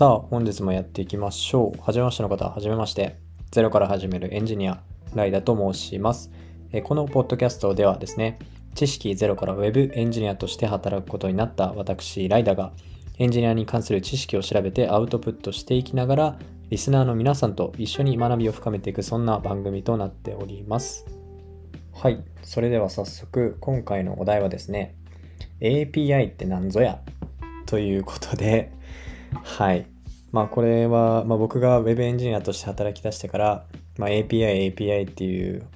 さあ、本日もやっていきましょう。はじめましての方、はじめまして。ゼロから始めるエンジニア、ライダと申します。このポッドキャストではですね、知識ゼロから Web エンジニアとして働くことになった私、ライダが、エンジニアに関する知識を調べてアウトプットしていきながら、リスナーの皆さんと一緒に学びを深めていく、そんな番組となっております。はい。それでは早速、今回のお題はですね、API って何ぞや？ということで、はい。まあこれは、まあ、僕が Web エンジニアとして働き出してから、まあ、API、API っていう、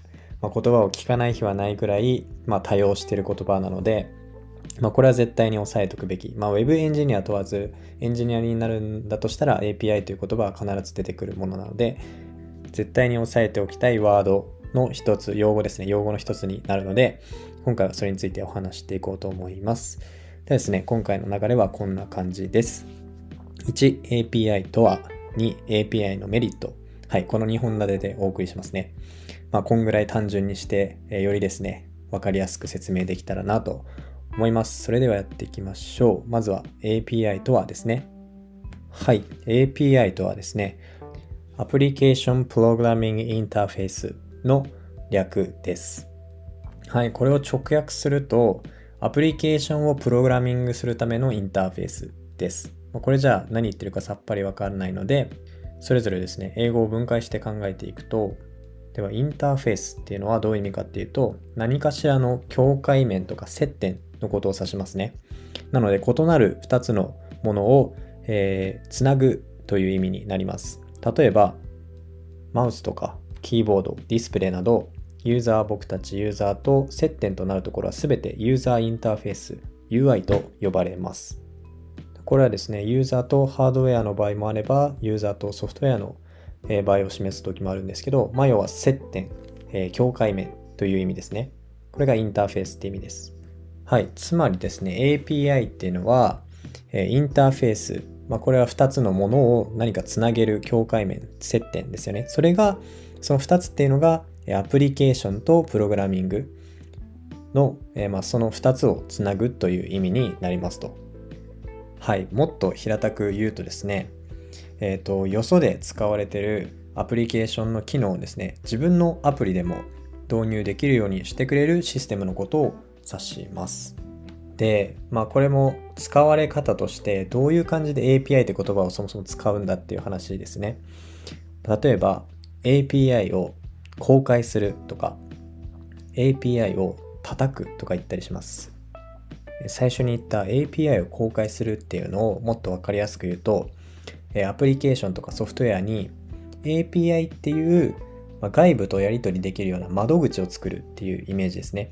まあ、言葉を聞かない日はないくらい、まあ、多用している言葉なので、まあ、これは絶対に押さえておくべき。まあ、Web エンジニア問わず、エンジニアになるんだとしたら API という言葉は必ず出てくるものなので、絶対に押さえておきたいワードの一つ、用語ですね。用語の一つになるので、今回はそれについてお話していこうと思います。でですね、今回の流れはこんな感じです。1、API とは、2、API のメリット。はい、この2本立てでお送りしますね。まあ、こんぐらい単純にして、えーよりですね、わかりやすく説明できたらなと思います。それではやっていきましょう。まずは API とはですね。はい、API とはですね、Application Programming Interface の略です。はい、これを直訳すると、アプリケーションをプログラミングするためのインターフェースです。まあこれじゃあ何言ってるかさっぱりわからないので、それぞれですね、英語を分解して考えていくと、ではインターフェースっていうのはどういう意味かっていうと、何かしらの境界面とか接点のことを指しますね。なので、異なる2つのものを、えーつなぐという意味になります。例えば、マウスとかキーボード、ディスプレイなど、ユーザー、僕たちユーザーと接点となるところはすべてユーザーインターフェース、UI と呼ばれます。これはですね、ユーザーとハードウェアの場合もあれば、ユーザーとソフトウェアの場合を示す時もあるんですけど、まあ、要は接点、えー境界面という意味ですね。これがインターフェースって意味です。はい。つまりですね、API っていうのは、えインターフェース、まあ、これは2つのものを何かつなげる境界面、接点ですよね。それが、その2つっていうのが、アプリケーションとプログラミングの、えまあ、その2つをつなぐという意味になりますと。はい。もっと平たく言うとですね、えっ、と、よそで使われてるアプリケーションの機能をですね、自分のアプリでも導入できるようにしてくれるシステムのことを指します。で、まあこれも使われ方としてどういう感じで API って言葉をそもそも使うんだっていう話ですね。例えば API を公開するとか API を叩くとか言ったりします。最初に言った API を公開するっていうのをもっとわかりやすく言うと、アプリケーションとかソフトウェアに API っていう、外部とやり取りできるような窓口を作るっていうイメージですね。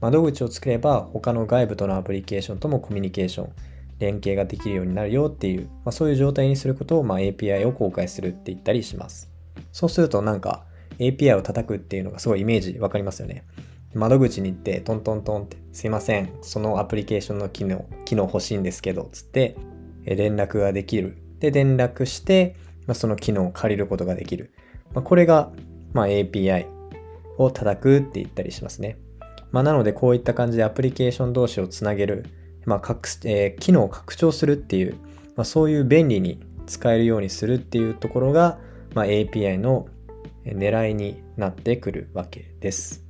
窓口を作れば他の外部とのアプリケーションともコミュニケーション、連携ができるようになるよっていう、まあ、そういう状態にすることを、まあ、API を公開するって言ったりします。そうするとなんか API を叩くっていうのがすごいイメージわかりますよね。窓口に行ってトントントンってすいませんそのアプリケーションの機能機能欲しいんですけどつって連絡ができる。で連絡して、まあ、その機能を借りることができる、まあ、これが、まあ、API を叩くって言ったりしますね、まあ、なのでこういった感じでアプリケーション同士をつなげる、まあえー機能を拡張するっていう、まあ、そういう便利に使えるようにするっていうところが、まあ、API の狙いになってくるわけです。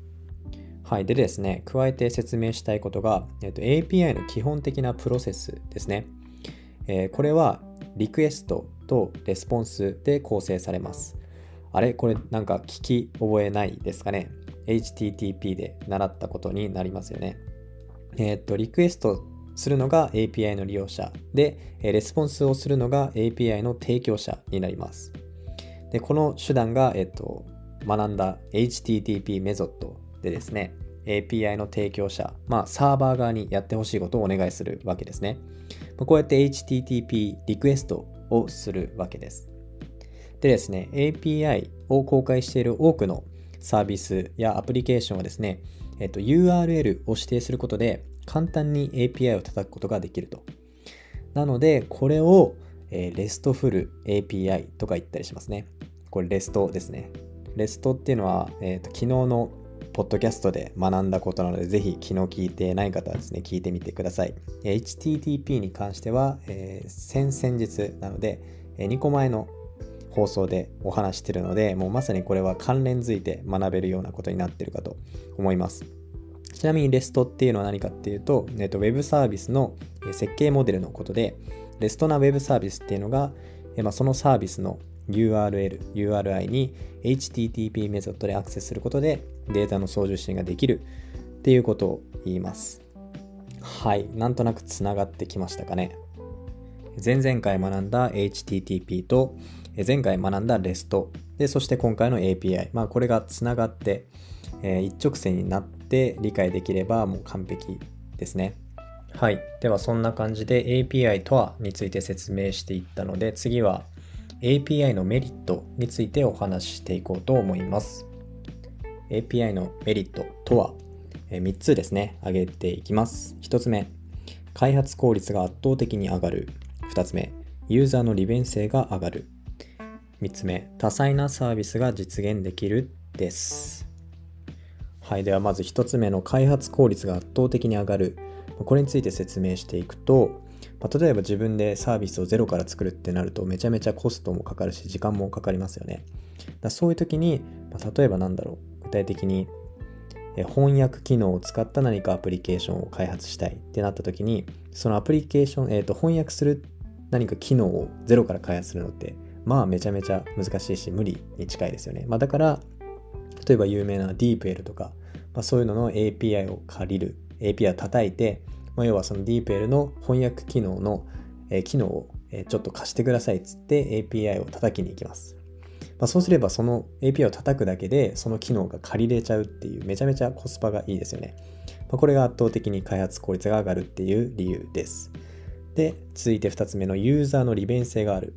はい。でですね、加えて説明したいことが、えっと、API の基本的なプロセスですね。えーこれはリクエストとレスポンスで構成されます。あれ？これなんか聞き覚えないですかね ?HTTP で習ったことになりますよね。えっと、リクエストするのが API の利用者で、えーレスポンスをするのが API の提供者になります。で、この手段が、えっと、学んだ HTTP メソッドでですね、API の提供者、まあ、サーバー側にやってほしいことをお願いするわけですね。まこうやって HTTP リクエストをするわけです。でですね、API を公開している多くのサービスやアプリケーションはですね、えっと、URL を指定することで簡単に API を叩くことができると。なので、これを、えー、RESTful API とか言ったりしますね。これ REST ですね。REST っていうのは、えーと昨日のポッドキャストで学んだことなので、ぜひ昨日聞いてない方はですね、聞いてみてください。HTTP に関しては、えー先々日なので、2個前の放送でお話してるので、もうまさにこれは関連づいて学べるようなことになってるかと思います。ちなみに REST っていうのは何かっていうと、えっと、ウェブサービスの設計モデルのことで、REST なウェブサービスっていうのが、まあ、そのサービスの URL、URI に HTTP メソッドでアクセスすることでデータの送受信ができるっていうことを言います。はい、なんとなくつながってきましたかね。前々回学んだ HTTP と前回学んだ REST でそして今回の API、まあ、これがつながって、えー、一直線になって理解できればもう完璧ですね。はい。ではそんな感じで API とはについて説明していったので次は API のメリットについてお話ししていこうと思います。API のメリットとは3つですね、挙げていきます。1つ目、開発効率が圧倒的に上がる。2つ目、ユーザーの利便性が上がる。3つ目、多彩なサービスが実現できるです。はい、ではまず1つ目の開発効率が圧倒的に上がる。これについて説明していくと、まあ、例えば自分でサービスをゼロから作るってなるとめちゃめちゃコストもかかるし時間もかかりますよね。だそういう時に、まあ、例えばなんだろう具体的に翻訳機能を使った何かアプリケーションを開発したいってなった時にそのアプリケーション、えー、と翻訳する何か機能をゼロから開発するのってまあめちゃめちゃ難しいし無理に近いですよね。まあ、だから例えば有名な DeepL とか、まあ、そういうのの API を借りる API を叩いて、まあ、要はその DeepL の翻訳機能の、えー、機能を、ちょっと貸してくださいっつって API を叩きに行きます。まあ、そうすればその API を叩くだけでその機能が借りれちゃうっていうめちゃめちゃコスパがいいですよね。まあ、これが圧倒的に開発効率が上がるっていう理由です。で、続いて2つ目のユーザーの利便性がある。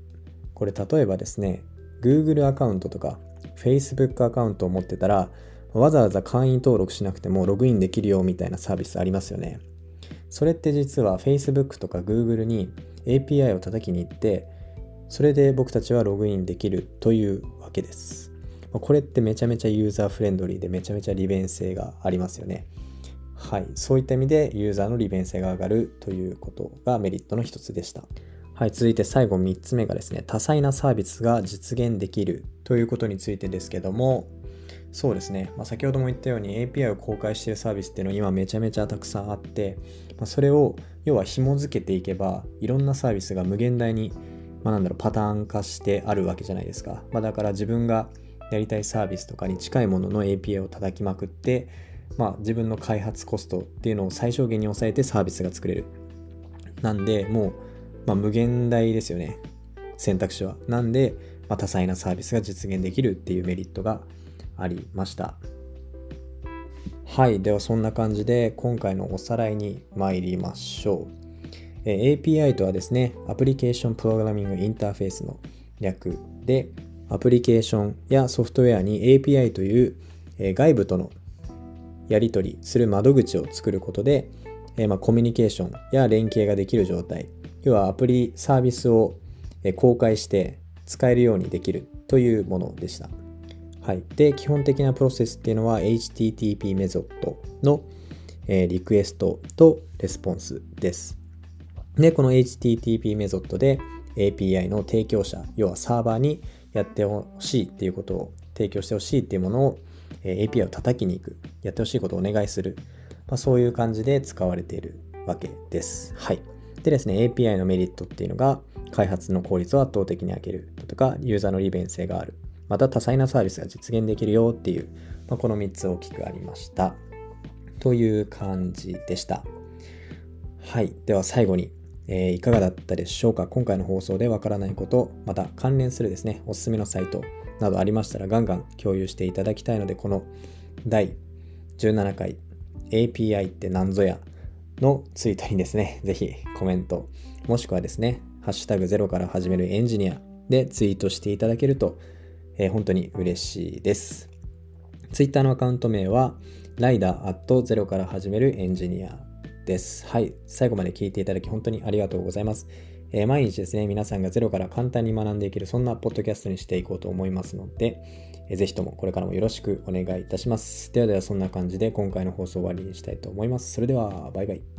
これ例えばですね、Google アカウントとか Facebook アカウントを持ってたらわざわざ会員登録しなくてもログインできるよみたいなサービスありますよね。それって実は Facebook とか Google に API を叩きに行ってそれで僕たちはログインできるというわけです。これってめちゃめちゃユーザーフレンドリーでめちゃめちゃ利便性がありますよね。はい。そういった意味でユーザーの利便性が上がるということがメリットの一つでした。はい。続いて最後3つ目がですね、多彩なサービスが実現できるということについてですけども、そうですね、まあ、先ほども言ったように API を公開しているサービスっていうのは今めちゃめちゃたくさんあって、まあ、それを要は紐付けていけばいろんなサービスが無限大にまあ、なんだろう、パターン化してあるわけじゃないですか。まあ、だから自分がやりたいサービスとかに近いものの API を叩きまくって、まあ、自分の開発コストっていうのを最小限に抑えてサービスが作れる。なんで、もう、まあ、無限大ですよね。選択肢は。なんで、まあ、多彩なサービスが実現できるっていうメリットがありました。はい。ではそんな感じで今回のおさらいに参りましょう。API とはですね、アプリケーションプログラミングインターフェースの略で、アプリケーションやソフトウェアに API という外部とのやり取りする窓口を作ることで、ま、コミュニケーションや連携ができる状態、要はアプリサービスを公開して使えるようにできるというものでした。はい。で、基本的なプロセスっていうのは HTTP メソッドのえリクエストとレスポンスです。で、この HTTP メソッドで API の提供者、要はサーバーにやってほしいっていうことを提供してほしいっていうものをえ API を叩きに行く、やってほしいことをお願いする、まあ、そういう感じで使われているわけです。はい。でですね、API のメリットっていうのが開発の効率を圧倒的に上げるとか、ユーザーの利便性がある。また多彩なサービスが実現できるよっていう、まあ、この3つ大きくありました。という感じでした。はい。では最後にえー、いかがだったでしょうか？今回の放送でわからないこと、また関連するですね、おすすめのサイトなどありましたらガンガン共有していただきたいので、この第17回 API って何ぞやのツイートにですね、ぜひコメント、もしくはですね、ハッシュタグゼロから始めるエンジニアでツイートしていただけると、えー、本当に嬉しいです。Twitter のアカウント名は、ライダーアットゼロから始めるエンジニアです。はい。最後まで聞いていただき本当にありがとうございます。えー、毎日ですね、皆さんがゼロから簡単に学んでいける、そんなポッドキャストにしていこうと思いますので、えー、ぜひともこれからもよろしくお願いいたします。ではではそんな感じで今回の放送終わりにしたいと思います。それでは、バイバイ。